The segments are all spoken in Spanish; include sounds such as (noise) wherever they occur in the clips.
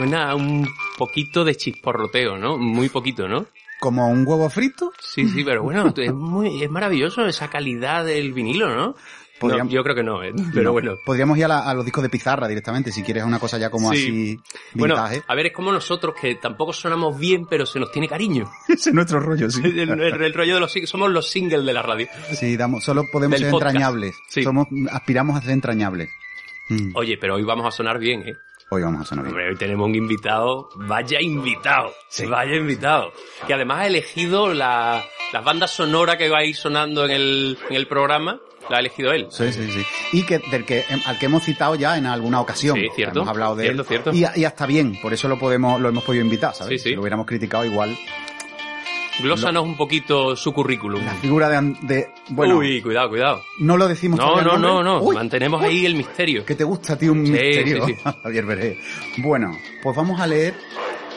suena a un poquito de chisporroteo, ¿no? Muy poquito, ¿no? ¿Como un huevo frito? Sí, sí, pero bueno, es, muy, es maravilloso esa calidad del vinilo, ¿no? Yo creo que no, ¿eh? pero No. bueno. Podríamos ir a, la- a los discos de pizarra directamente, si quieres una cosa ya como Sí. así Bueno, vintage. a ver, es como nosotros, que tampoco sonamos bien, pero se nos tiene cariño. (laughs) Ese es nuestro rollo, sí. (laughs) El, el- el rollo de los sing- somos los singles de la radio. Sí, damos, solo podemos Del ser podcast. entrañables. Sí. Somos, aspiramos a ser entrañables. Mm, Oye, pero hoy vamos a sonar bien, ¿eh? Hoy vamos a. Hombre, hoy tenemos un invitado, vaya invitado, vaya invitado, que además ha elegido la, las bandas sonoras que va a ir sonando en el, en el programa, la ha elegido él. Sí, sí, sí. Y que, del que, em, al que hemos citado ya en alguna ocasión. Sí, cierto. Hemos hablado de Cierto, él. cierto. Y, y hasta bien, por eso lo podemos, lo hemos podido invitar, ¿sabes? Sí, sí. Si lo hubiéramos criticado igual. Glósanos un poquito su currículum. La figura de, de bueno, Uy, cuidado, cuidado. no lo decimos No, no, no, no, Uy, mantenemos uy, ahí el misterio. Que te gusta a ti un Sí, misterio, sí, sí. (laughs) Javier Veré. Bueno, pues vamos a leer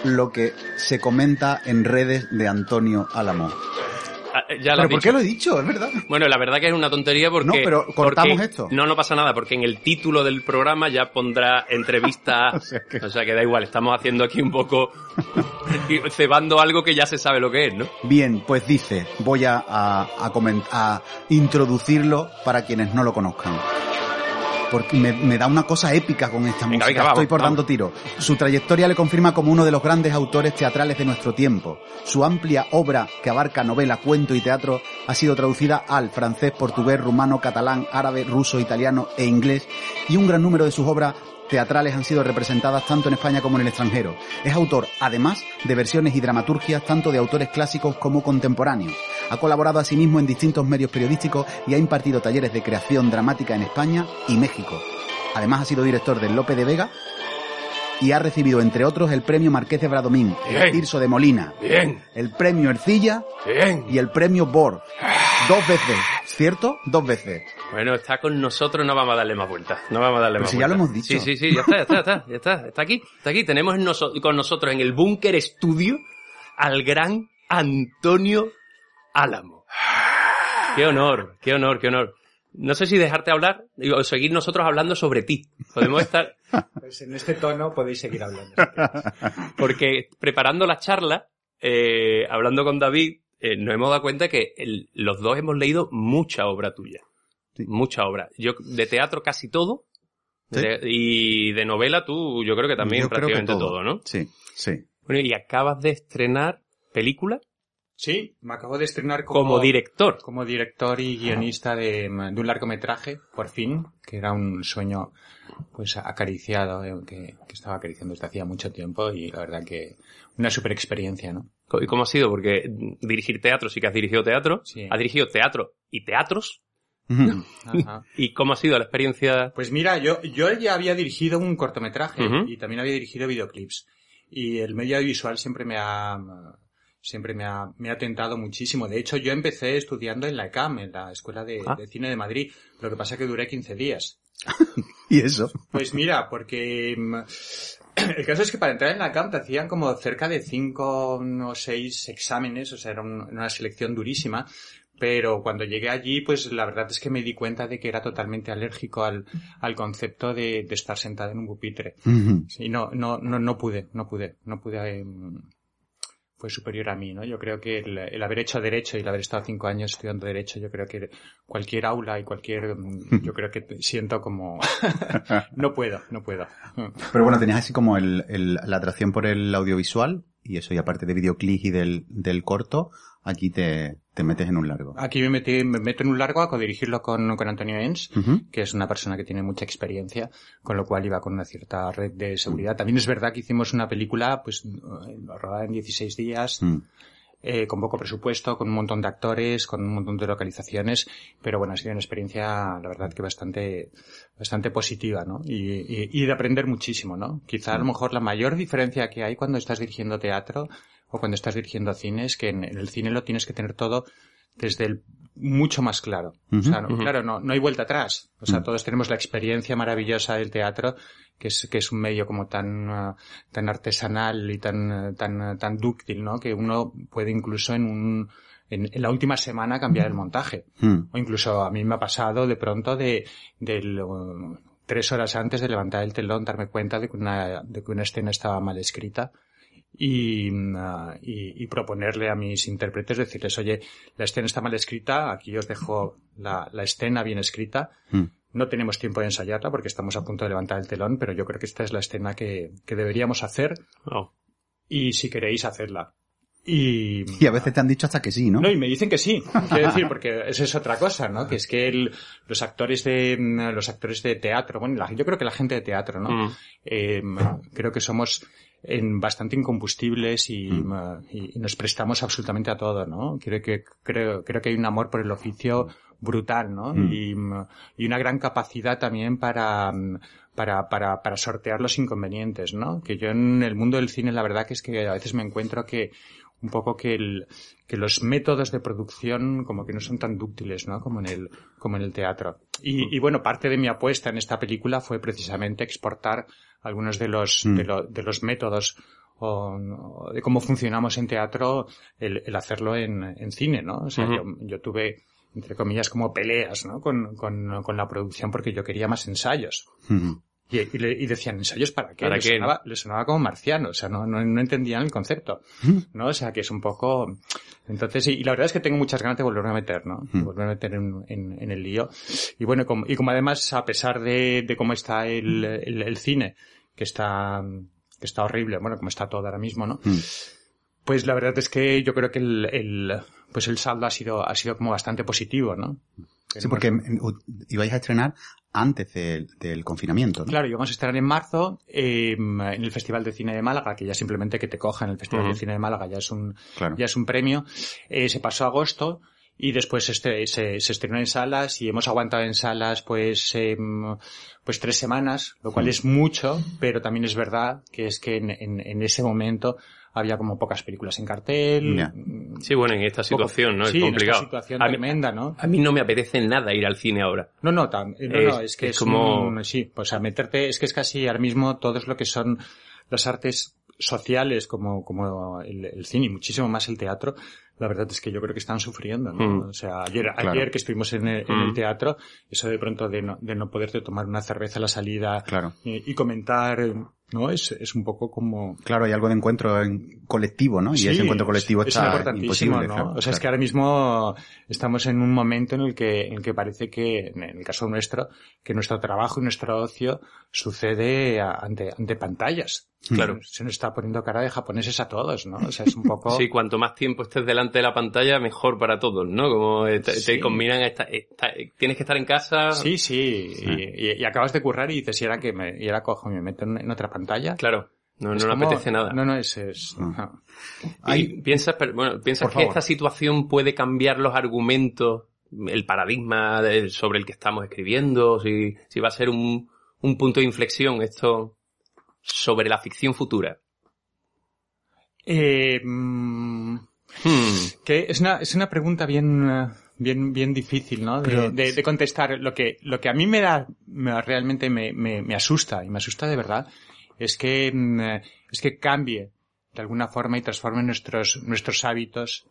lo que se comenta en redes de Antonio Álamo. Ya lo ¿Pero por dicho. qué lo he dicho? Es verdad. Bueno, la verdad que es una tontería porque... No, pero cortamos porque- esto. No, no pasa nada, porque en el título del programa ya pondrá entrevista... (laughs) O sea que- o sea que da igual, estamos haciendo aquí un poco... cebando algo que ya se sabe lo que es, ¿no? Bien, pues dice, voy a, a, a a introducirlo para quienes no lo conozcan. Porque me, me da una cosa épica con esta Venga, música. venga, vamos, Estoy por vamos. dando tiro. Su trayectoria le confirma como uno de los grandes autores teatrales de nuestro tiempo. Su amplia obra, que abarca novela, cuento y teatro, ha sido traducida al francés, portugués, rumano, catalán, árabe, ruso, italiano e inglés, y un gran número de sus obras teatrales han sido representadas tanto en España como en el extranjero. Es autor, además, de versiones y dramaturgias tanto de autores clásicos como contemporáneos. Ha colaborado asimismo en distintos medios periodísticos y ha impartido talleres de creación dramática en España y México. Además ha sido director del Lope de Vega y ha recibido, entre otros, el premio Marqués de Bradomín, el. Tirso de Molina, Bien, el premio Ercilla bien. y el premio Bor. Dos veces, ¿cierto? Dos veces. Bueno, está con nosotros, no vamos a darle más vueltas. No vamos a darle Pero más si ya lo vueltas. hemos dicho. Sí, sí, sí, ya está, ya está, ya está, ya está, está aquí, está aquí. Tenemos noso- con nosotros en el búnker estudio al gran Antonio Álamo. Qué honor, qué honor, qué honor. No sé si dejarte hablar o seguir nosotros hablando sobre ti. Podemos estar, (laughs) Pues en este tono podéis seguir hablando. porque preparando la charla, eh, hablando con David, eh, nos hemos dado cuenta que el- los dos hemos leído mucha obra tuya. Sí. Mucha obra. Yo de teatro casi todo. Sí. de- y de novela tú, yo creo que también Yo creo que prácticamente todo. ¿no? Sí, sí. Bueno, y acabas de estrenar película Sí, me acabo de estrenar como, como, director. como director y guionista de, de un largometraje, por fin, que era un sueño pues acariciado, eh, que, que estaba acariciando desde hacía mucho tiempo y la verdad que una super experiencia, ¿no? ¿Y cómo ha sido? Porque dirigir teatro, sí que has dirigido teatro. Sí. Has dirigido teatro y teatros. Ajá. ¿Y cómo ha sido la experiencia? Pues mira, yo, yo ya había dirigido un cortometraje y también había dirigido videoclips. Y el medio audiovisual siempre me ha, siempre me ha, me ha tentado muchísimo. De hecho, yo empecé estudiando en la ECAM, en la Escuela de, Ah. de Cine de Madrid. Lo que pasa es que duré 15 días. (laughs) Y eso. Pues mira, porque mm, (coughs) el caso es que para entrar en la ECAM te hacían como cerca de 5 o 6 exámenes, o sea, era un- una selección durísima. Pero cuando llegué allí, pues la verdad es que me di cuenta de que era totalmente alérgico al, al concepto de, de estar sentado en un pupitre. Sí, no, no, no, no pude, no pude, no pude, em, fue superior a mí, ¿no? Yo creo que el, el haber hecho derecho y el haber estado cinco años estudiando derecho, yo creo que cualquier aula y cualquier, mm, yo creo que siento como, (laughs) no puedo, no puedo. Pero bueno, tenías así como el, el- la atracción por el audiovisual y eso, y aparte de videoclip y del, del corto, aquí te, te metes en un largo. Aquí me metí, me meto en un largo a codirigirlo con, con Antonio Ujú. que es una persona que tiene mucha experiencia, con lo cual iba con una cierta red de seguridad. También es verdad que hicimos una película, pues, eh, rodada en 16 días, Mm. Eh, con poco presupuesto, con un montón de actores, con un montón de localizaciones, pero bueno, ha sido una experiencia, la verdad, que bastante, bastante positiva, ¿no? Y, y- y de aprender muchísimo, ¿no? Quizá a lo mejor la mayor diferencia que hay cuando estás dirigiendo teatro o cuando estás dirigiendo cine es que en, en el cine lo tienes que tener todo desde el mucho más claro. O sea, no- claro, no, no hay vuelta atrás. O sea, Ujú. todos tenemos la experiencia maravillosa del teatro, que es, que es un medio como tan, ah, tan artesanal y tan, eh, tan, eh, tan dúctil, ¿no? Que uno puede incluso en un, en, en la última semana cambiar el montaje. Mm. O incluso a mí me ha pasado de pronto de, del, uh, tres horas antes de levantar el telón darme cuenta de que una, de que una escena estaba mal escrita y, uh, y, y, proponerle a mis intérpretes, decirles, oye, la escena está mal escrita, aquí os dejo la, la escena bien escrita. Mm. No tenemos tiempo de ensayarla porque estamos a punto de levantar el telón, pero yo creo que esta es la escena que, que deberíamos hacer. Oh. Y si queréis hacerla. Y, y a veces te han dicho hasta que sí, ¿no? No, y me dicen que sí. Quiero decir, porque esa es otra cosa, ¿no? Que es que el, los actores de, los actores de teatro, bueno, la, yo creo que la gente de teatro, ¿no? Mm. Eh, creo que somos en bastante incombustibles y, Mm. y, nos prestamos absolutamente a todo, ¿no? Creo que, creo, creo que hay un amor por el oficio brutal, ¿no? Mm. Y, y una gran capacidad también para, para, para, para sortear los inconvenientes, ¿no? Que yo en el mundo del cine la verdad que es que a veces me encuentro que un poco que el, que los métodos de producción como que no son tan dúctiles, ¿no? Como en el, como en el teatro. Y, y bueno, parte de mi apuesta en esta película fue precisamente exportar algunos de los, Mm. de, lo- de los métodos o, de cómo funcionamos en teatro, el, el hacerlo en, en cine, ¿no? O sea, yo, yo tuve, entre comillas, como peleas, ¿no? Con, con, con la producción porque yo quería más ensayos. Y, y le- y decían, ¿ensayos para qué? ¿Para les, qué? Sonaba, les sonaba como marciano, o sea, no, no, no entendían el concepto, ¿no? O sea, que es un poco... Entonces, y, y la verdad es que tengo muchas ganas de volverme a meter, ¿no? De volverme a meter en, en, en el lío. Y bueno, como, y como además, a pesar de, de cómo está el, el, el cine, que está, que está horrible, bueno, como está todo ahora mismo, ¿no? Pues la verdad es que yo creo que el, el, pues el saldo ha sido, ha sido como bastante positivo, ¿no? Sí, porque ibais a estrenar antes del, del confinamiento, ¿no? Claro, íbamos a estar en marzo eh, en el Festival de Cine de Málaga, que ya simplemente que te cojan el Festival de Cine de Málaga ya es un, Claro. ya es un premio. Eh, se pasó a agosto y después este, se, se estrenó en salas y hemos aguantado en salas pues, em, pues tres semanas, lo cual es mucho, pero también es verdad que es que en, en, en ese momento había como pocas películas en cartel. Ya. mm, Sí, bueno, en esta poco- situación, ¿no? Sí, es en complicado. esta situación a, mí, tremenda, ¿no? a mí no me apetece nada ir al cine ahora. No, no, tam- no, Es- no, es que es es, como- un- sí, pues a meterte, es que es casi ahora mismo todo es lo que son las artes sociales como, como el, el cine y muchísimo más el teatro, la verdad es que yo creo que están sufriendo, ¿no? Mm. O sea, ayer, Claro. ayer que estuvimos en el, en el Mm. teatro, eso de pronto de no, de no poderte tomar una cerveza a la salida Claro. y, y comentar, ¿no? Es, es un poco como, Claro, hay algo de encuentro en colectivo, ¿no? Y Sí, ese encuentro colectivo es, está es importantísimo, imposible. ¿no? claro, o sea, es que claro. ahora mismo estamos en un momento en el que, en el que parece que, en el caso nuestro, que nuestro trabajo y nuestro ocio sucede a- ante, ante pantallas. Claro. Se nos está poniendo cara de japoneses a todos, ¿no? O sea, es un (laughs) poco... Sí, cuanto más tiempo estés delante de la pantalla, mejor para todos, ¿no? Como eh, te, combinan, esta, esta- tienes que estar en casa. Sí, sí, Y, y- y acabas de currar y dices, y ahora que me, y ahora cojo y me meto en, en otra pantalla. Claro, no, Es no le apetece nada. No, no, es, es, ajá. Y piensas, pero, bueno, piensas que favor. esta situación puede cambiar los argumentos, el paradigma de- sobre el que estamos escribiendo, si, si va a ser un, un punto de inflexión esto sobre la ficción futura. Eh, mm, Hmm, Que es una, es una pregunta bien, eh, bien, bien difícil, ¿no? De, Pero- de- de contestar. Lo que, lo que a mí me da, me- realmente me, me, me asusta, y me asusta de verdad, es que, mm, eh, es que cambie de alguna forma y transforme nuestros, nuestros hábitos,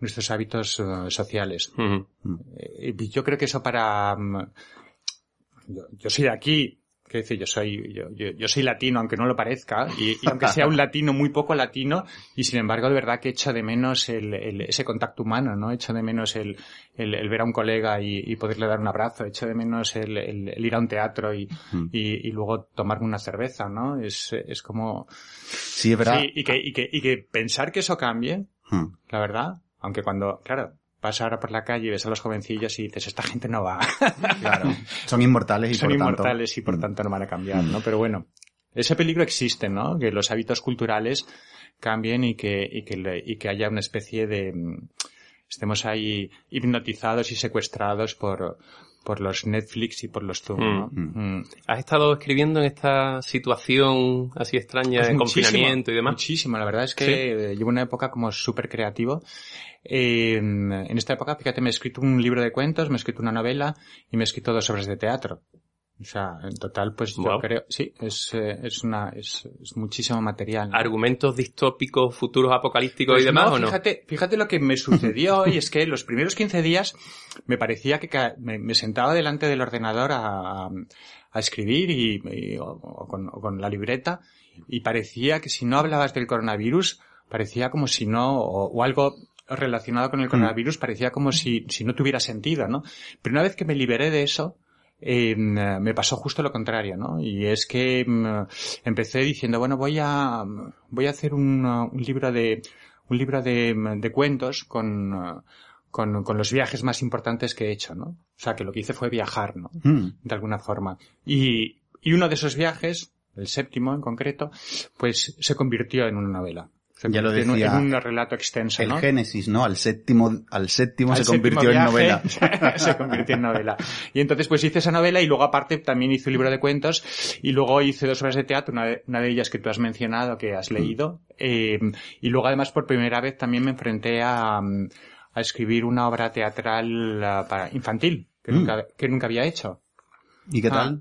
nuestros hábitos eh, sociales. hmm. Yo creo que eso para, mm, yo, yo soy de aquí, quiero decir, yo soy, yo, yo, yo soy latino, aunque no lo parezca, y, y aunque sea un latino muy poco latino, y sin embargo, de verdad que echo de menos el, el- ese contacto humano, ¿no? Echo de menos el, el, ver a un colega y, y poderle dar un abrazo, echo de menos el, ir a un teatro y, Mm. y, luego tomarme una cerveza, ¿no? Es, es como, Sí, es verdad. sí, y que, y que, y que pensar que eso cambie, la verdad, aunque cuando, claro, vas ahora por la calle y ves a los jovencillos y dices, esta gente no va, (laughs) Claro. Son (laughs) inmortales y son por tanto- inmortales y por tanto no van a cambiar, ¿no? Pero bueno, ese peligro existe, ¿no? Que los hábitos culturales cambien y que, y que, le- y que haya una especie de, mm, estemos ahí hipnotizados y secuestrados por, por los Netflix y por los Zoom, ¿no? Mm. Mm. ¿Has estado escribiendo en esta situación así extraña Pues de (laughs) confinamiento y demás? Muchísimo, la verdad es que Sí. eh, llevo una época como súper creativo. Eh, en esta época, fíjate, me he escrito un libro de cuentos, me he escrito una novela y me he escrito dos obras de teatro. O sea, en total, pues Wow. yo creo, sí, es, eh, es una, es, es muchísimo material. ¿no? ¿Argumentos distópicos, futuros apocalípticos Pues y demás no, o no? Fíjate, fíjate lo que me sucedió (laughs) y es que los primeros 15 días me parecía que me, me sentaba delante del ordenador a, a escribir y, y- o, o con, o con la libreta y parecía que si no hablabas del coronavirus parecía como si no o, o algo relacionado con el coronavirus parecía como si, si no tuviera sentido, ¿no? Pero una vez que me liberé de eso eh, me pasó justo lo contrario, ¿no? Y es que mm, empecé diciendo, bueno, voy a, voy a hacer un, un libro de, un libro de, de cuentos con, con, con los viajes más importantes que he hecho, ¿no? O sea, que lo que hice fue viajar, ¿no? Mm. De alguna forma. Y, y uno de esos viajes, el séptimo en concreto, pues se convirtió en una novela. Se Ya lo decía en un relato extenso, El ¿no? Génesis, ¿no? Al séptimo, al séptimo Al se séptimo convirtió en novela. (laughs) se convirtió en novela. Y entonces pues hice esa novela y luego aparte también hice un libro de cuentos y luego hice dos obras de teatro, una de, una de ellas que tú has mencionado, que Mm. has leído. eh, y luego además por primera vez también me enfrenté a, mm, a escribir una obra teatral ah, para infantil, que, Mm. nunca, que nunca había hecho. ¿Y qué Ah.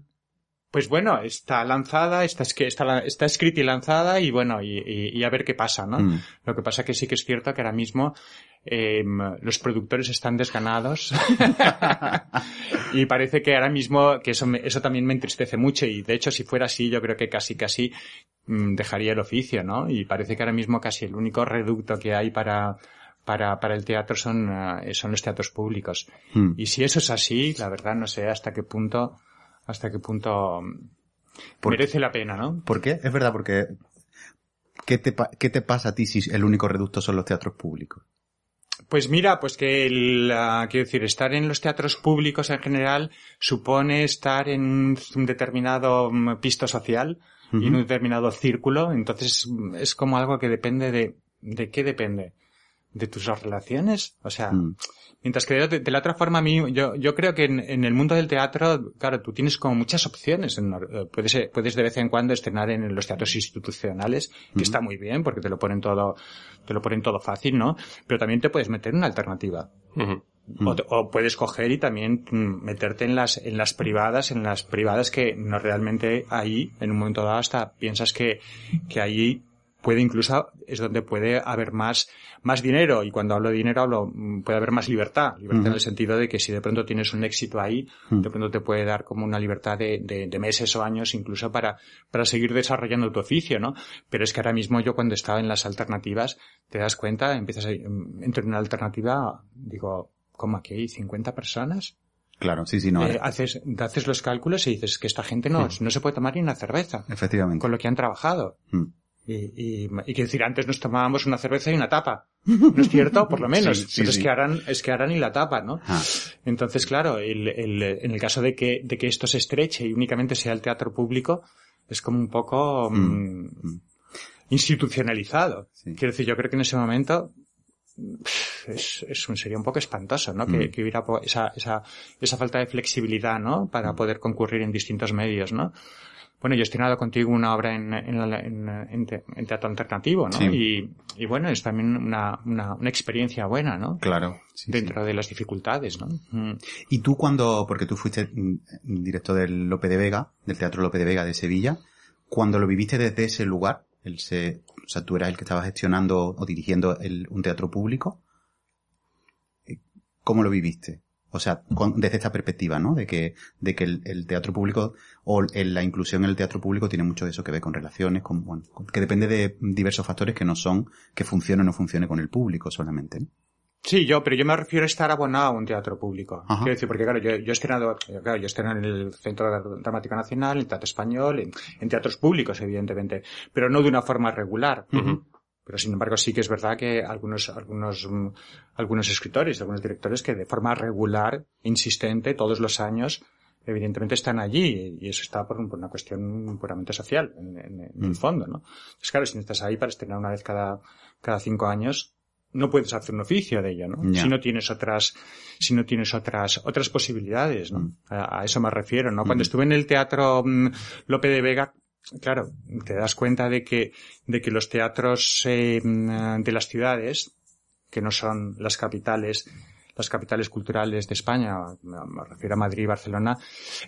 Pues bueno, está lanzada, está, es está, está escrita y lanzada y bueno, y, y- y a ver qué pasa, ¿no? Mm. Lo que pasa que sí que es cierto que ahora mismo eh, los productores están desganados (laughs) (laughs) y parece que ahora mismo que eso, me- eso también me entristece mucho y de hecho si fuera así yo creo que casi casi mm, dejaría el oficio, ¿no? Y parece que ahora mismo casi el único reducto que hay para para, para el teatro son, eh, son los teatros públicos. Mm. Y si eso es así, la verdad no sé hasta qué punto, hasta qué punto mm, merece la pena, ¿no? ¿Por qué? Es verdad, porque ¿qué te, ¿qué te pasa a ti si el único reducto son los teatros públicos? Pues mira, pues que el, ah, quiero decir, estar en los teatros públicos en general supone estar en un determinado mm, pisto social y en un determinado círculo, entonces mm, es como algo que depende de, ¿de qué depende? ¿De tus relaciones? O sea. Mientras que de, de la otra forma, a mí, yo, yo creo que en, en el mundo del teatro, claro, tú tienes como muchas opciones. Eh, puedes, eh, puedes de vez en cuando estrenar en los teatros institucionales, que está muy bien, porque te lo ponen todo, te lo ponen todo fácil, ¿no? Pero también te puedes meter en una alternativa. O puedes coger y también mm, meterte en las, en las privadas, en las privadas que no realmente ahí, en un momento dado, hasta piensas que, que ahí puede incluso, es donde puede haber más, más dinero. Y cuando hablo de dinero hablo, mm, puede haber más libertad. Libertad en el sentido de que si de pronto tienes un éxito ahí, de pronto te puede dar como una libertad de, de, de meses o años incluso para, para seguir desarrollando tu oficio, ¿no? Pero es que ahora mismo yo cuando estaba en las alternativas, te das cuenta, empiezas a, mm, entro en una alternativa, digo, ¿cómo aquí hay 50 personas? Claro, sí, sí, no. Eh, eh, haces, haces los cálculos y dices que esta gente no, no se puede tomar ni una cerveza efectivamente. con lo que han trabajado. Mm. Y, y, y quiero decir, antes nos tomábamos una cerveza y una tapa. ¿No es (laughs) cierto? Por lo menos. Sí, sí, Pero sí. es que harán, es que harán y la tapa, ¿no? Ah, Entonces, claro, el, el, en el caso de que, de que esto se estreche y únicamente sea el teatro público, es como un poco mm, mm. institucionalizado. Sí. Quiero decir, yo creo que en ese momento es, es un, sería un poco espantoso, ¿no? Que, Mm. que hubiera esa, esa, esa falta de flexibilidad, ¿no? Para poder concurrir en distintos medios, ¿no? Bueno, yo he estrenado contigo una obra en, en, la- en- en te- en teatro alternativo, ¿no? Sí. Y, y bueno, es también una, una, una experiencia buena, ¿no? claro. sí, sí. Dentro de las dificultades, ¿no? Mm. Y tú cuando, porque tú fuiste director del Lope de Vega, del Teatro Lope de Vega de Sevilla, cuando lo viviste desde ese lugar, el se, o sea, tú eras el que estaba gestionando o dirigiendo el- un teatro público, eh, ¿cómo lo viviste? O sea, con- desde esta perspectiva, ¿no? De que, de que el, el teatro público o el- la inclusión en el teatro público tiene mucho de eso que ver con relaciones, con, bueno, con- que depende de diversos factores que no son que funcione o no funcione con el público solamente. ¿no? Sí, yo, pero yo me refiero a estar abonado a un teatro público. Ajá. Quiero decir, porque claro, yo, yo he estrenado, claro, yo he estrenado en el Centro Dramático Nacional, en el Teatro Español, en, en teatros públicos, evidentemente, pero no de una forma regular. Pero sin embargo sí que es verdad que algunos, algunos, mm, algunos escritores, algunos directores que de forma regular, insistente, todos los años, evidentemente están allí y eso está por, un- por una cuestión puramente social, en, en- en el Mm. fondo, ¿no? Entonces claro, si no estás ahí para estrenar una vez cada, cada cinco años, no puedes hacer un oficio de ello, ¿no? Si no tienes otras, si no tienes otras, otras posibilidades, ¿no? Mm. A, a eso me refiero, ¿no? Cuando estuve en el teatro Lope de Vega, claro, te das cuenta de que, de que los teatros eh, de las ciudades, que no son las capitales, las capitales culturales de España, me refiero a Madrid y Barcelona,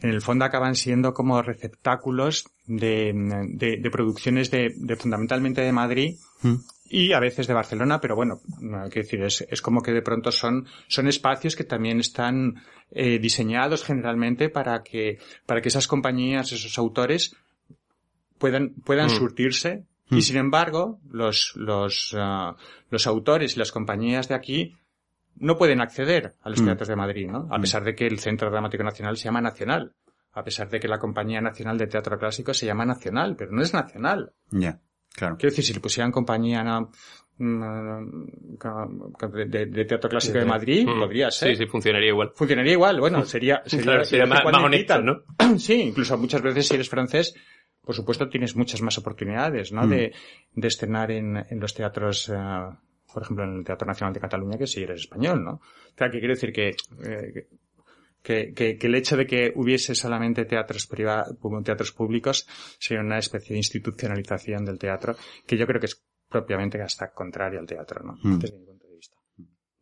en el fondo acaban siendo como receptáculos de, de, producciones de, de, fundamentalmente de Madrid mm. y a veces de Barcelona, pero bueno, hay que decir, es, es como que de pronto son, son espacios que también están eh, diseñados generalmente para que, para que esas compañías, esos autores puedan, puedan mm. surtirse y mm. sin embargo, los, los, ah, los autores y las compañías de aquí no pueden acceder a los mm. teatros de Madrid, ¿no? A pesar de que el Centro Dramático Nacional se llama Nacional. A pesar de que la Compañía Nacional de Teatro Clásico se llama Nacional, pero no es nacional. Ya, claro. Quiero decir, si le pusieran compañía de, teatro clásico de, Madrid, podría ser. Sí, sí, funcionaría igual. Funcionaría igual, bueno, (laughs) sería, sería, más, más ¿no? (clears throat) Sí, incluso muchas veces si eres francés, por supuesto tienes muchas más oportunidades, ¿no? Mm. De, de estrenar en, en los teatros, eh, por ejemplo, en el Teatro Nacional de Cataluña, que si eres español, ¿no? O sea, que quiero decir que, eh, que, que, que, el hecho de que hubiese solamente teatros privados, teatros públicos, sería una especie de institucionalización del teatro, que yo creo que es propiamente hasta contrario al teatro, ¿no? Mm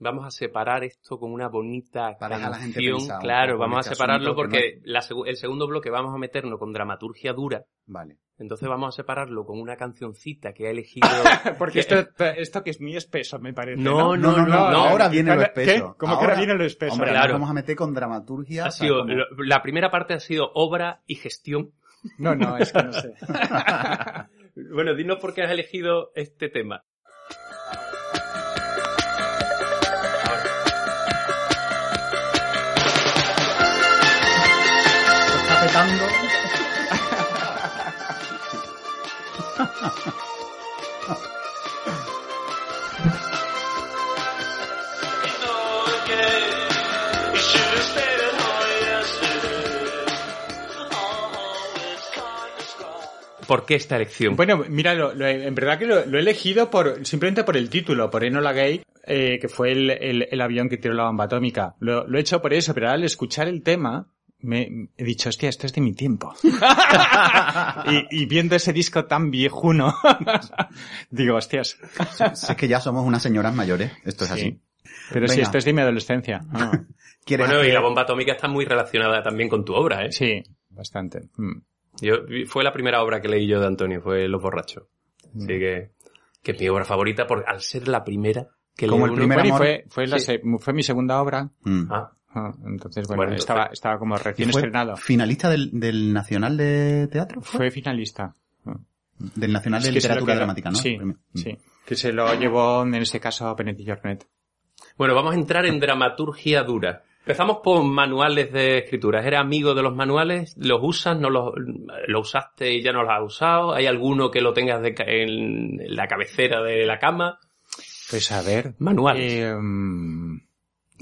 vamos a separar esto con una bonita Para canción. claro, vamos a separarlo porque el segundo bloque vamos a meternos con dramaturgia dura. Vale. Entonces vamos a separarlo con una cancioncita que ha elegido. (laughs) porque esto, esto que es muy espeso, me parece. No, no, no, no. ahora viene lo espeso. ¿Cómo que ahora viene lo espeso? Hombre, claro. vamos a meter con dramaturgia. Ha sido, la primera parte ha sido obra y gestión. No, no, es que no sé. (laughs) bueno, dinos por qué has elegido este tema. ¿Por qué esta elección? Bueno, mira, en verdad que lo, he elegido por simplemente por el título, por Enola Gay, eh, que fue el, avión que tiró la bomba atómica. Lo he hecho por eso, pero al escuchar el tema, me he dicho, hostia, esto es de mi tiempo. (laughs) y, viendo ese disco tan viejuno, (laughs) digo, hostias. es que ya somos unas señoras mayores, esto es así. Pero si esto es de mi adolescencia. (laughs) bueno, y la bomba atómica está muy relacionada también con tu obra, ¿eh? Sí, bastante. Mm. Yo, fue la primera obra que leí yo de Antonio, fue Los Borrachos. Así mm. que, que es mi obra favorita, por, al ser la primera que Como el primer fue, fue, fue mi segunda obra. Mm. Ah. Ah, entonces, bueno, estaba, estaba como recién estrenado. ¿Finalista del, del Nacional de Teatro? Fue, finalista. Del Nacional de Literatura Dramática, ¿no? Sí, sí. Que se lo llevó, en este caso, a Benetti Jornet. Bueno, vamos a entrar en dramaturgia dura. Empezamos por manuales de escritura. ¿Eres amigo de los manuales? ¿Los usas? ¿No los, lo usaste y ya no los has usado? ¿Hay alguno que lo tengas de, en la cabecera de la cama? Pues a ver. Manuales. Eh,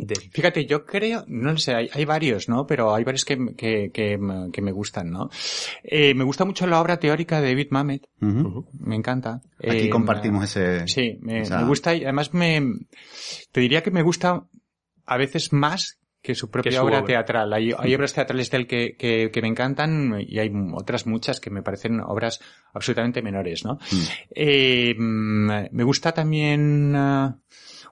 (laughs) Fíjate, yo creo, no sé, hay, varios, ¿no? Pero hay varios que, que, que, me gustan, ¿no? Eh, me gusta mucho la obra teórica de David Mamet. Me encanta. Aquí eh, compartimos ese... Sí, me, gusta y además me... Te diría que me gusta a veces más que su propia obra, teatral. Hay, (laughs) hay obras teatrales de él que, que, que, me encantan y hay otras muchas que me parecen obras absolutamente menores, ¿no? Mm. Eh, mm, me gusta también... Ah,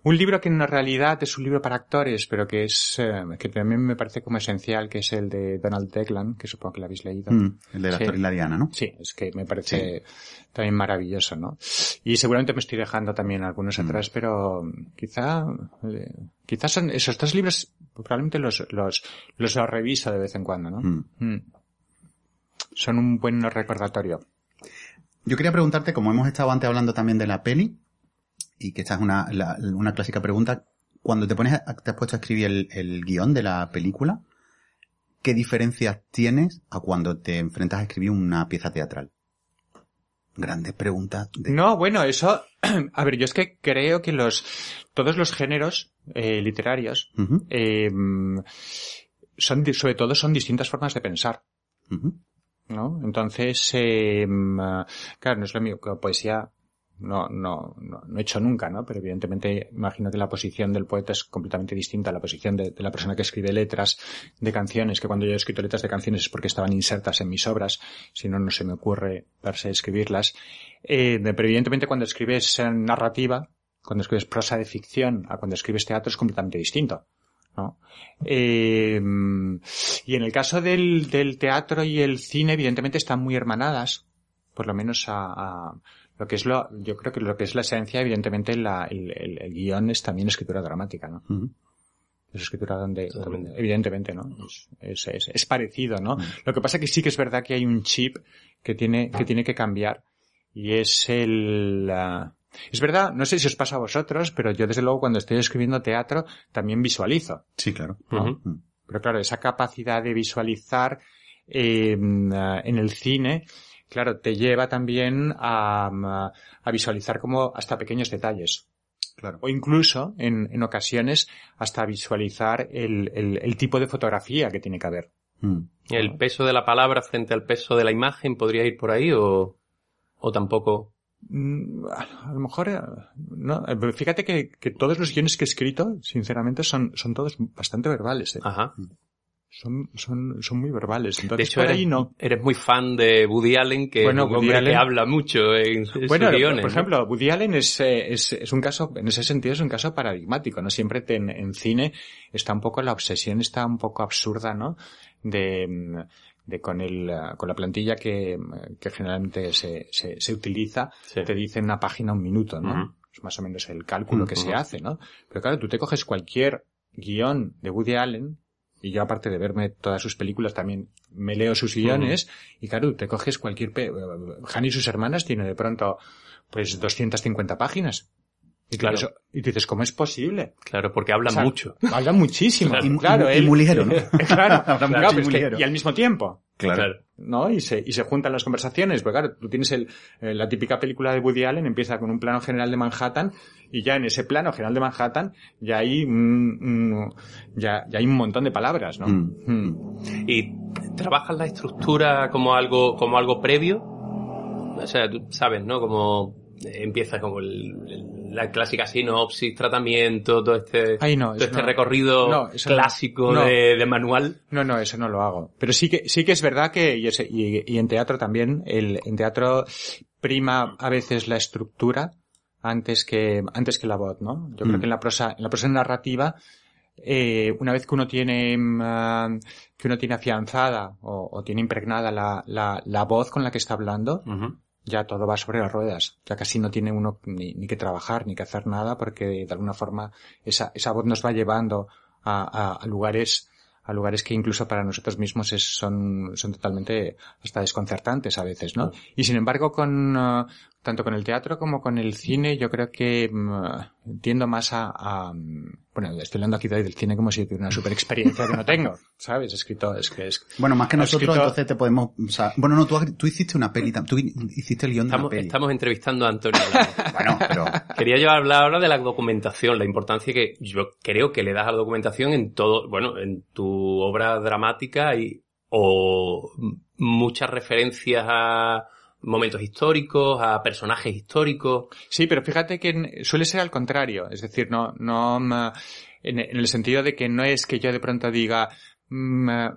un libro que en realidad es un libro para actores, pero que es, eh, que también me parece como esencial, que es el de Donald Declan, que supongo que lo habéis leído. Mm, el de la actor y Diana, ¿no? Sí, es que me parece también maravilloso, ¿no? Y seguramente me estoy dejando también algunos mm. atrás, pero quizá, eh, quizás son esos dos libros, probablemente los, los, los reviso de vez en cuando, ¿no? Mm. Son un buen recordatorio. Yo quería preguntarte, como hemos estado antes hablando también de la peli, y que esta es una, una clásica pregunta, cuando te pones, te has puesto a escribir el, el guion de la película, ¿qué diferencias tienes a cuando te enfrentas a escribir una pieza teatral? Grandes preguntas. No, bueno, eso, (clears throat) a ver, yo es que creo que los, todos los géneros eh, literarios, eh, son, sobre todo son distintas formas de pensar. ¿No? Entonces, eh, claro, no es lo que poesía no, no, no, he hecho nunca, ¿no? Pero evidentemente imagino que la posición del poeta es completamente distinta a la posición de, la persona que escribe letras de canciones, que cuando yo he escrito letras de canciones es porque estaban insertas en mis obras, si no, no se me ocurre darse escribirlas. Eh, pero evidentemente cuando escribes narrativa, cuando escribes prosa de ficción a cuando escribes teatro es completamente distinto. ¿no? Eh, y en el caso del, del teatro y el cine, evidentemente están muy hermanadas, por lo menos a lo que es lo, yo creo que lo que es la esencia, evidentemente la, el, el, el guion es también escritura dramática, ¿no? Ujú. Es escritura donde, evidentemente, ¿no? Es, es, es, es parecido, ¿no? Lo que pasa que sí que es verdad que hay un chip que tiene, que tiene que cambiar y es el, es verdad, no sé si os pasa a vosotros, pero yo desde luego cuando estoy escribiendo teatro también visualizo. Sí, claro. Pero claro, esa capacidad de visualizar eh, en el cine, claro, te lleva también a, ah, a visualizar como hasta pequeños detalles. Claro. O incluso, en, en ocasiones, hasta visualizar el, el, el tipo de fotografía que tiene que haber. Mm. ¿El peso de la palabra frente al peso de la imagen podría ir por ahí o, o tampoco? Mm, A lo mejor, eh, no, eh, fíjate que, que todos los guiones que he escrito, sinceramente, son, son todos bastante verbales. eh. Ajá. Son, son, son muy verbales. De Entonces, hecho, por eres, ahí no. eres muy fan de Woody Allen, que, Bueno, es un Woody hombre que Allen- habla mucho en, en Bueno, sus guiones. por ejemplo, Woody Allen es, eh, es, es un caso, en ese sentido es un caso paradigmático, ¿no? Siempre te- en, en cine está un poco, la obsesión está un poco absurda, ¿no? De, de con el, con la plantilla que, que generalmente se, se, se utiliza, Sí. te dice una página un minuto, ¿no? Es más o menos el cálculo que se hace, ¿no? Pero claro, tú te coges cualquier guion de Woody Allen, y yo aparte de verme todas sus películas también me leo sus guiones, y claro, te coges cualquier... Pe Han y sus hermanas tiene de pronto pues 250 páginas. Y, Claro. claro. y dices, ¿cómo es posible? Claro, porque habla O sea, mucho. Habla muchísimo. (laughs) Y- y- claro, y él- muy ligero, ¿no? (laughs) claro, (laughs) Habla claro, mucho y muy que- ligero. y al mismo tiempo. Claro. ¿No? Y se, y se juntan las conversaciones. Pues claro, tú tienes el, eh, la típica película de Woody Allen, empieza con un plano general de Manhattan, y ya en ese plano general de Manhattan, ya hay, mm, mm, ya, ya hay un montón de palabras, ¿no? Mm. Mm. ¿Y trabajas la estructura como algo, como algo previo? O sea, tú sabes, ¿no? Como empieza como el- el- la clásica sinopsis, tratamiento, todo este, Ay, no, todo este no. recorrido No, clásico. De, de manual. No, no, eso no lo hago. Pero sí que, sí que es verdad que, y, en teatro también, el, en teatro prima a veces la estructura antes que, antes que la voz, ¿no? Yo Mm. creo que en la prosa, en la prosa narrativa, eh, una vez que uno tiene, mm, ah, que uno tiene afianzada o, o tiene impregnada la, la, la voz con la que está hablando, ya todo va sobre las ruedas. Ya casi no tiene uno ni, ni que trabajar, ni que hacer nada, porque de alguna forma esa, esa voz nos va llevando a, a- a lugares a lugares que incluso para nosotros mismos es- son, son totalmente hasta desconcertantes a veces, ¿no? Y sin embargo, con, eh, tanto con el teatro como con el cine, yo creo que mm, tiendo más a, a, bueno, estoy hablando aquí de- del cine como si tuviera una super experiencia que no tengo, ¿sabes? He escrito, es que es, Bueno, más que nosotros, escrito- entonces te podemos... o sea, bueno, no, tú, tú hiciste una peli, tú hiciste el guion de una Estamos, peli. estamos entrevistando a Antonio. (laughs) Bueno, pero... Quería yo hablar ahora de la documentación, la importancia que yo creo que le das a la documentación en todo, bueno, en tu obra dramática y, o muchas referencias a momentos históricos, a personajes históricos. Sí, pero fíjate que suele ser al contrario. Es decir, no, no, mm, en, el sentido de que no es que yo de pronto diga, mm, eh,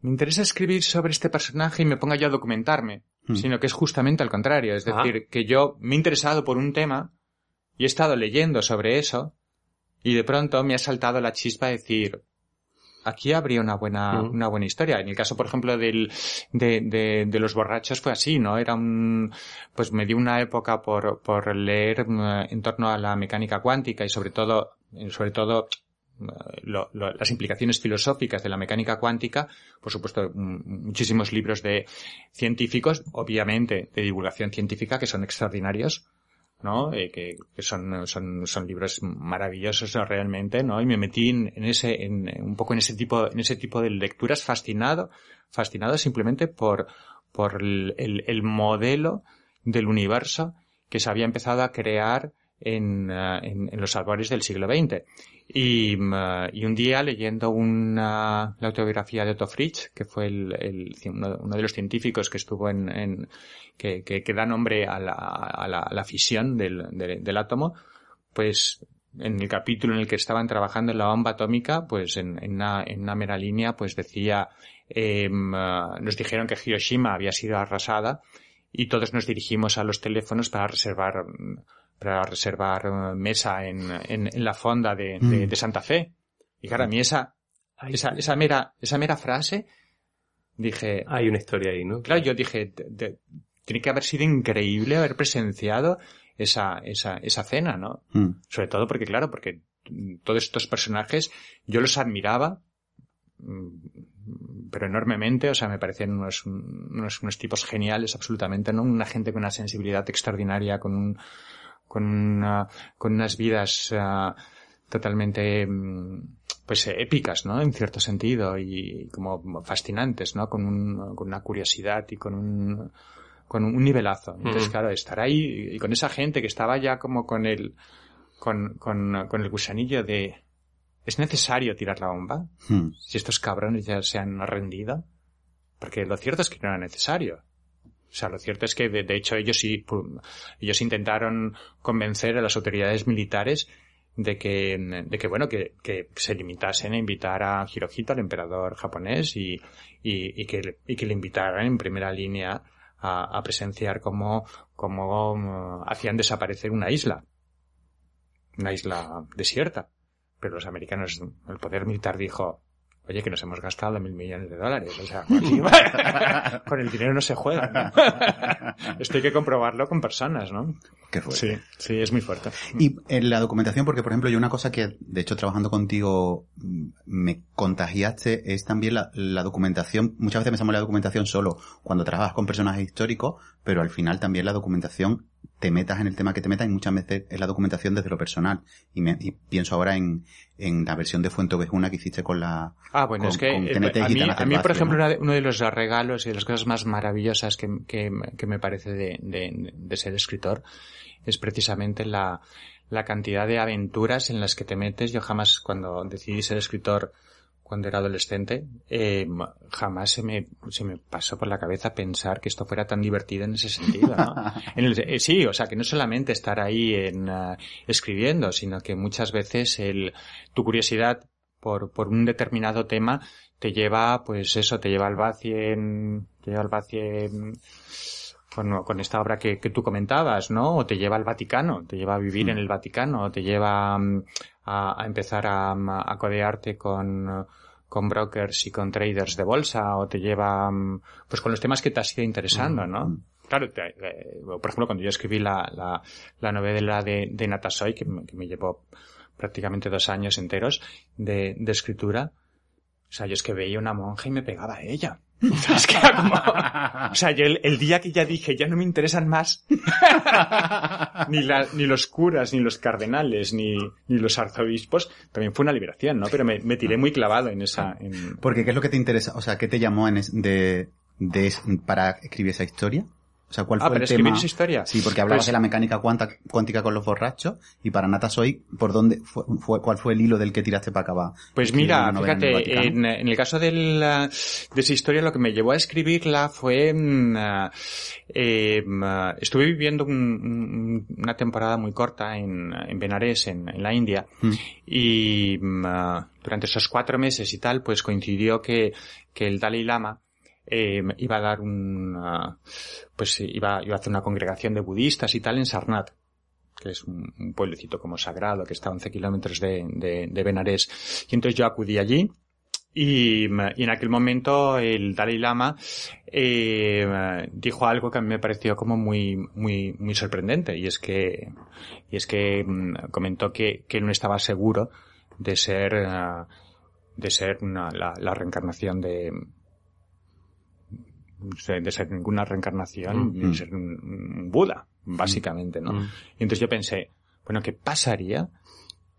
me interesa escribir sobre este personaje y me ponga yo a documentarme, Hmm. sino que es justamente al contrario. Es decir, que yo me he interesado por un tema y he estado leyendo sobre eso y de pronto me ha saltado la chispa de decir, aquí habría una buena, Mm. una buena historia. En el caso, por ejemplo, del, de, de, de los borrachos fue así, ¿no? Era un, pues me dio una época por, por leer mm, en torno a la mecánica cuántica y sobre todo, eh, sobre todo, eh, lo- lo- las implicaciones filosóficas de la mecánica cuántica, por supuesto, mm, muchísimos libros de científicos, obviamente de divulgación científica, que son extraordinarios, ¿no? Eh, que, son, son, son libros maravillosos realmente, ¿no? Y me metí en, ese, en, un poco en ese tipo, en ese tipo de lecturas fascinado, fascinado simplemente por, por el, el modelo del universo que se había empezado a crear en, eh, en, en los albores del siglo XX. Y, mm, eh, y un día leyendo una, la autobiografía de Otto Fritsch, que fue el, uno, de los científicos que estuvo en, que, da nombre a la, a la, fisión del, del, átomo, pues en el capítulo en el que estaban trabajando en la bomba atómica, pues en, en una, en una mera línea, pues decía, em, eh, nos dijeron que Hiroshima había sido arrasada y todos nos dirigimos a los teléfonos para reservar para reservar eh, mesa en, en, en la fonda de, de- Mm. de Santa Fe. Y claro, a mí esa, esa, esa mera, esa mera frase, dije, Hay una historia ahí, ¿no? claro, yo dije, "Te- te- tiene que haber sido increíble haber presenciado esa, esa, esa cena, ¿no? Mm. Sobre todo porque, claro, porque mm, todos estos personajes yo los admiraba, mm, pero enormemente, o sea, me parecían unos, unos, unos tipos geniales absolutamente, ¿no? Una gente con una sensibilidad extraordinaria, con un, con una, con unas vidas ah, totalmente mm, pues eh, épicas, ¿no? En cierto sentido y como fascinantes, ¿no? Con, un, con una curiosidad y con un con un nivelazo. Entonces, Mm. claro, estar ahí y con esa gente que estaba ya como con el con, con, con el gusanillo de ¿es necesario tirar la bomba? Mm. Si estos cabrones ya se han rendido. Porque lo cierto es que no era necesario. O sea, lo cierto es que, de, de hecho, ellos sí, ellos intentaron convencer a las autoridades militares de que, de que bueno, que, que se limitasen a invitar a Hirohito, al emperador japonés, y, y, y que, y que le invitaran en primera línea a, a presenciar cómo, cómo mm, hacían desaparecer una isla. Una isla desierta. Pero los americanos, el poder militar dijo, Oye, que nos hemos gastado mil millones de dólares. O sea, (laughs) aquí- (laughs) con el dinero no se juega. ¿no? (laughs) Esto hay que comprobarlo con personas, ¿no? Qué fuerte. Sí, sí, es muy fuerte. Y en la documentación, porque por ejemplo, yo una cosa que, de hecho, trabajando contigo, mm, me contagiaste es también la, la documentación. Muchas veces pensamos en la documentación solo cuando trabajas con personajes históricos, pero al final también la documentación te metas en el tema que te metas y muchas veces es la documentación desde lo personal. Y, me, y pienso ahora en, en la versión de Fuente Ovejuna que hiciste con la... Ah, bueno, con- es que eh, TNT a mí, a por ejemplo, uno de los regalos y de las cosas más maravillosas que, que, que me parece de, de, de ser escritor es precisamente la, la cantidad de aventuras en las que te metes. Yo jamás, cuando decidí ser escritor, cuando era adolescente, eh, jamás se me, se me pasó por la cabeza pensar que esto fuera tan divertido en ese sentido, ¿no? (laughs) En el- eh, sí, o sea, que no solamente estar ahí en, eh, escribiendo, sino que muchas veces el, tu curiosidad por, por un determinado tema te lleva, pues eso, te lleva al Bacien, te lleva al Bacien con, con esta obra que, que tú comentabas, ¿no? O te lleva al Vaticano, te lleva a vivir Mm. en el Vaticano, o te lleva mm, a, a empezar a, mm, a codearte con, con brokers y con traders de bolsa, o te lleva, mm, pues con los temas que te has ido interesando, ¿no? Claro, te- eh, por ejemplo, cuando yo escribí la, la, la novela de, de Natasoy, que, me- que me llevó prácticamente dos años enteros de, de escritura, o sea, yo es que veía una monja y me pegaba a ella. (laughs) Es que. O sea, yo el, día que ya dije, ya no me interesan más (laughs) ni, los curas, ni los cardenales, ni, ni los arzobispos, también fue una liberación, ¿no? Pero me, me tiré muy clavado en esa... Porque, ¿qué es lo que te interesa? O sea, ¿qué te llamó de, de para escribir esa historia? O sea, ¿cuál Ah, fue para el tema? esa historia. Sí, porque hablabas Pues- de la mecánica cuanta- cuántica con los borrachos y para Nata Soy, ¿por dónde fue, fue- cuál fue el hilo del que tiraste para acabar? Pues mira, en fíjate, en, en el caso del, ah, de esa historia lo que me llevó a escribirla fue, mm, ah, eh, ah, estuve viviendo un- un- una temporada muy corta en, en Benares, en, en la India, Mm. y mm, durante esos cuatro meses y tal, pues coincidió que, que el Dalai Lama eh, iba a dar un, ah, pues iba, iba a hacer una congregación de budistas y tal en Sarnat que es un, un pueblecito como sagrado que está a 11 kilómetros de, de, de Benarés. Y entonces yo acudí allí y, y en aquel momento el Dalai Lama eh, dijo algo que a mí me pareció como muy, muy, muy sorprendente y es que, y es que mm, comentó que, que él no estaba seguro de ser, ah, de ser una- la, la reencarnación de, de ser ninguna reencarnación, Mm, ni mm. ser un, Buda, básicamente, ¿no? Mm. Y entonces yo pensé, bueno, ¿qué pasaría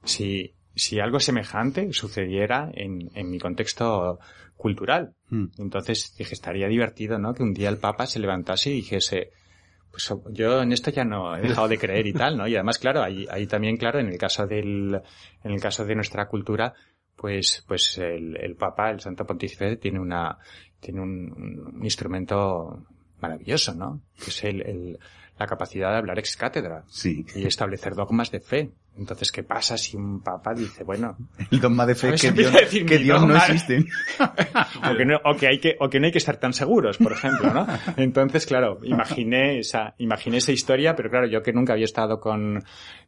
si, si algo semejante sucediera en, en mi contexto cultural? Mm. Entonces dije, estaría divertido, ¿no? Que un día el Papa se levantase y dijese, pues yo en esto ya no he dejado de creer y tal, ¿no? Y además, claro, ahí, ahí también, claro, en el caso del, en el caso de nuestra cultura, pues, pues el, el Papa, el Santo Pontífice, tiene una, tiene un, un instrumento maravilloso, ¿no? Que es el, el- la capacidad de hablar ex cátedra Sí. y establecer dogmas de fe. Entonces, ¿qué pasa si un papa dice, bueno, (laughs) El dogma de fe que Dios, a decir que mi Dios no existe. (laughs) o que, no, o, que hay que, o que no hay que estar tan seguros, por ejemplo, ¿no? Entonces, claro, imaginé esa, imaginé esa historia, pero claro, yo que nunca había estado con,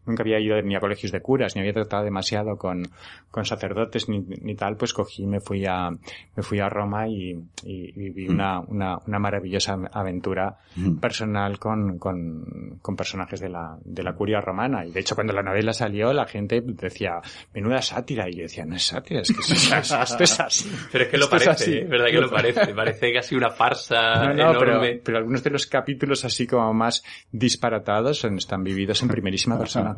nunca había ido ni a colegios de curas, ni había tratado demasiado con, con sacerdotes ni, ni tal, pues cogí y me fui a, me fui a Roma y, y viví una, una, una maravillosa aventura personal con, con, con personajes de la, de la curia romana. Y de hecho, cuando la novela salió, la gente decía, menuda sátira. Y yo decía, no es sátira, es que esto es, (laughs) esto es así. Pero es que lo es parece, así. ¿eh? es verdad que lo parece. Parece casi una farsa No, no, pero, enorme. pero algunos de los capítulos así como más disparatados están vividos en primerísima persona.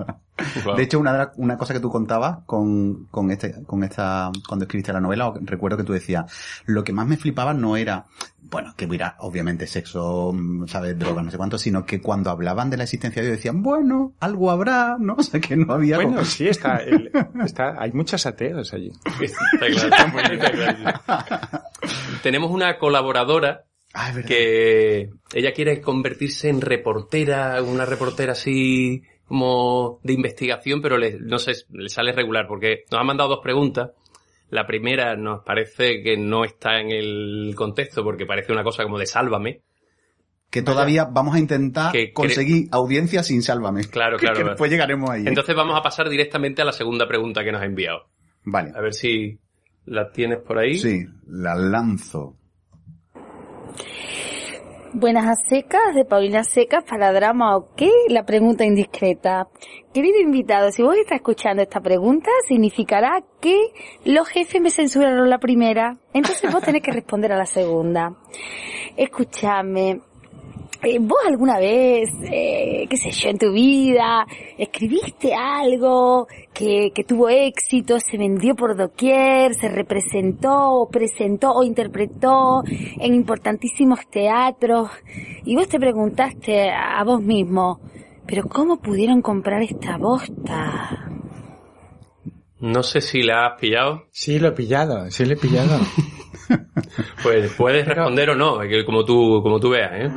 Wow. (laughs) De hecho, una, una cosa que tú contabas con, con, este, con esta, cuando escribiste la novela, recuerdo que tú decías, lo que más me flipaba no era, bueno, que hubiera obviamente sexo, mm, sabes, drogas, no sé cuánto, sino que cuando hablaban de la existencia de Dios decían, bueno, algo habrá, ¿no? (laughs) O sea, que no había... Bueno, sí, está, el- está, hay muchos ateos allí. Está claro, está claro. Tenemos una colaboradora Ah, que ella quiere convertirse en reportera, una reportera así como de investigación, pero le, no sé, le sale regular porque nos ha mandado dos preguntas. La primera nos parece que no está en el contexto porque parece una cosa como de sálvame. Que todavía vamos a intentar Que conseguir audiencia sin Sálvame. Claro, claro. que después llegaremos ahí. ¿eh? Entonces vamos a pasar directamente a la segunda pregunta que nos ha enviado. vale. A ver si la tienes por ahí. Sí, la lanzo. Buenas a secas de Paulina Secas para Drama o qué? La pregunta indiscreta. Querido invitado, si vos estás escuchando esta pregunta, significará que los jefes me censuraron la primera. Entonces vos tenés que responder a la segunda. Escúchame. Eh, ¿Vos alguna vez, eh, qué sé yo, en tu vida, escribiste algo que, que tuvo éxito, se vendió por doquier, se representó, o presentó o interpretó en importantísimos teatros y vos te preguntaste a vos mismo, pero ¿cómo pudieron comprar esta bosta? No sé si la has pillado. Sí, lo he pillado, sí lo he pillado. (laughs) (laughs) Pues puedes responder o no, que como tú, como tú veas, ¿eh?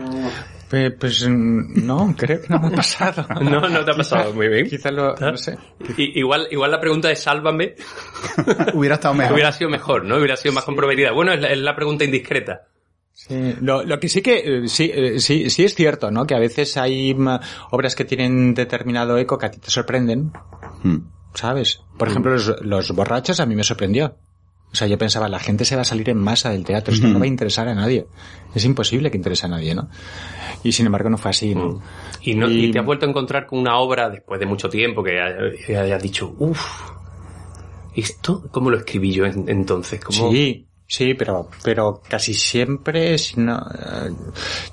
Pues, pues, no, creo que no me ha pasado. (laughs) No, no te ha pasado muy bien. Quizá lo, no sé. I- igual, igual la pregunta de sálvame (laughs) Hubiera estado mejor. hubiera sido mejor, ¿no? Hubiera sido más comprometida. Bueno, es la, es la pregunta indiscreta. Sí, lo, lo que sí que eh, sí, eh, sí, sí es cierto, ¿no? Que a veces hay mm, obras que tienen determinado eco que a ti te sorprenden, Hmm. ¿sabes? Por ejemplo, los, los borrachos a mí me sorprendió. O sea, yo pensaba, la gente se va a salir en masa del teatro, esto no va a interesar a nadie. Es imposible que interese a nadie, ¿no? Y sin embargo no fue así, ¿no? Y, no, Y- y te has vuelto a encontrar con una obra después de mucho tiempo que hay- que hayas dicho, uff, ¿esto cómo lo escribí yo en- entonces? ¿Cómo- Sí, sí, pero, pero casi siempre, si no, eh,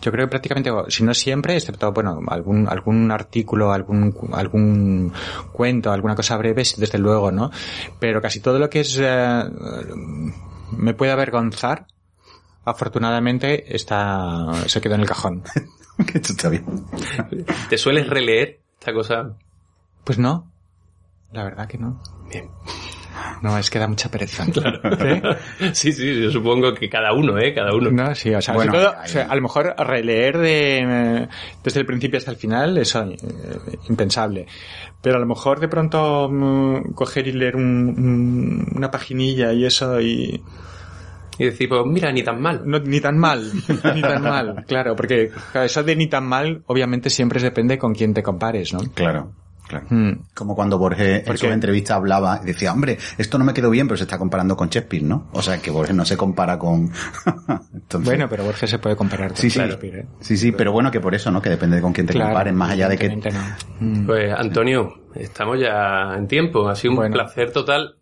yo creo que prácticamente, si no siempre, excepto, bueno, algún, algún artículo, algún, algún cuento, alguna cosa breve, desde luego, ¿no? Pero casi todo lo que es, eh, me puede avergonzar, afortunadamente, está, se quedó en el cajón. (laughs) que esto está bien. ¿Te sueles releer esta cosa? Pues no, la verdad que no. Bien. No, es que da mucha pereza. (laughs) ¿Qué? Sí, sí, yo supongo que cada uno, ¿eh? Cada uno. No, sí, o sea, Bueno, sobre todo, hay- o sea, a lo mejor releer de, desde el principio hasta el final, eso eh, impensable. Pero a lo mejor de pronto mm, coger y leer un- un- una paginilla y eso y Y decir, pues mira, ni tan mal. no, ni tan mal, (laughs) ni tan mal, claro, porque claro, eso de ni tan mal, obviamente siempre depende con quién te compares, ¿no? Claro, claro. Mm. Como cuando Borges en ¿Por su entrevista hablaba y decía, hombre, esto no me quedó bien, pero se está comparando con Shakespeare, ¿no? O sea, que Borges no se compara con... (laughs) Entonces, Bueno, pero Borges se puede comparar con sí, sí, Shakespeare, ¿eh? sí, sí, pero bueno, que por eso, ¿no? Que depende de con quién te Claro, compares, más allá de que... evidentemente no. Mm. Pues Antonio, estamos ya en tiempo. Ha sido un Bueno. placer total.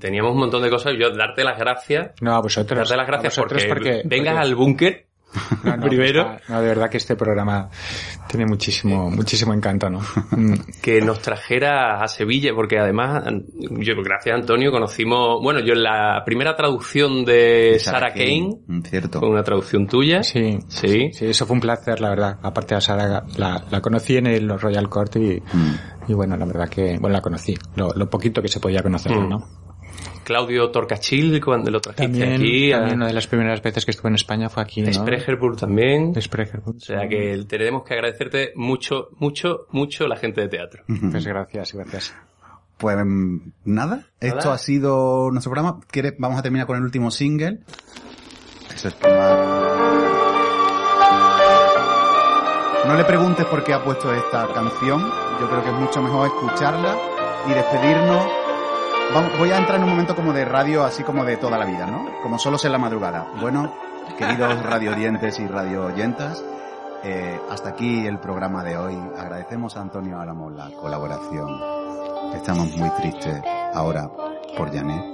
Teníamos un montón de cosas. Yo darte las gracias. No, a vosotros. Darte las gracias a vosotros porque, vengas porque- al búnker. No, no, primero. no, de verdad que este programa tiene muchísimo, muchísimo encanto, ¿no? Mm. que nos trajera a Sevilla, porque además, yo gracias a Antonio conocimos, bueno, yo en la primera traducción de Sarah Kane, Mm, Cierto. fue una traducción tuya. Sí. Sí. Sí, eso fue un placer, la verdad. Aparte a Sara, la, la conocí en el Royal Court y, Mm. y bueno, la verdad que, bueno, la conocí. Lo, lo poquito que se podía conocer, Mm. ¿no? Claudio Torcachil, cuando lo trajiste También, aquí, a una de las primeras veces que estuve en España fue aquí, ¿no? Sprecherburg también. Sprecherburg. O sea que tenemos que agradecerte mucho, mucho, mucho la gente de teatro. Pues gracias, gracias. Pues mm, nada, esto ha sido nuestro programa. ¿Quieres? Vamos a terminar con el último single. Eso es No le preguntes por qué ha puesto esta canción. Yo creo que es mucho mejor escucharla y despedirnos. Voy a entrar en un momento como de radio, así como de toda la vida, ¿no? Como solos en la madrugada. Bueno, queridos radiodientes y radiooyentas, eh, hasta aquí el programa de hoy. Agradecemos a Antonio Álamo la colaboración. Estamos muy tristes ahora por Janet.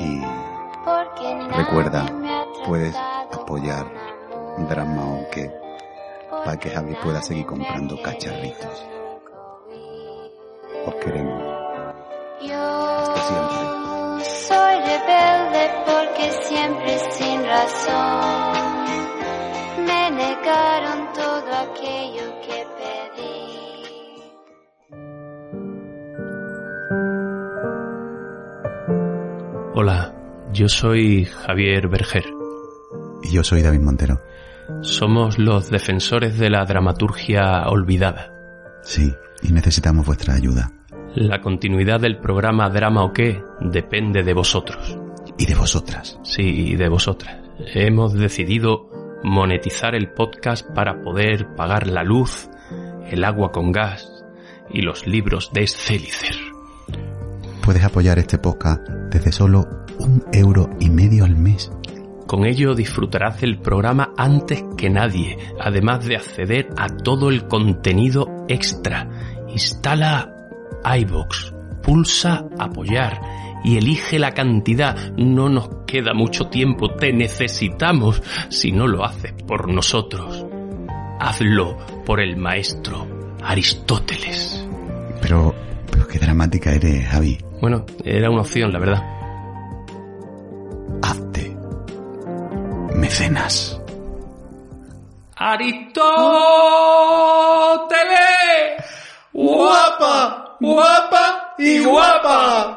Y recuerda, puedes apoyar Drama o que para que Javi pueda seguir comprando cacharritos. Os queremos. Siempre. Soy rebelde porque siempre sin razón me negaron todo aquello que pedí. Hola, yo soy Javier Berger. Y yo soy David Montero. Somos los defensores de la dramaturgia olvidada. Sí, y necesitamos vuestra ayuda. La continuidad del programa Drama o qué depende de vosotros. Y de vosotras. Sí, de vosotras. Hemos decidido monetizar el podcast para poder pagar la luz, el agua con gas y los libros de Scelicer. Puedes apoyar este podcast desde solo un euro y medio al mes. Con ello disfrutarás del programa antes que nadie, además de acceder a todo el contenido extra. Instala iBox, pulsa apoyar y elige la cantidad. No nos queda mucho tiempo, te necesitamos si no lo haces por nosotros. Hazlo por el maestro Aristóteles. Pero, pero qué dramática eres, Javi. Bueno, era una opción, la verdad. Hazte mecenas. Aristóteles. Guapa, guapa y guapa.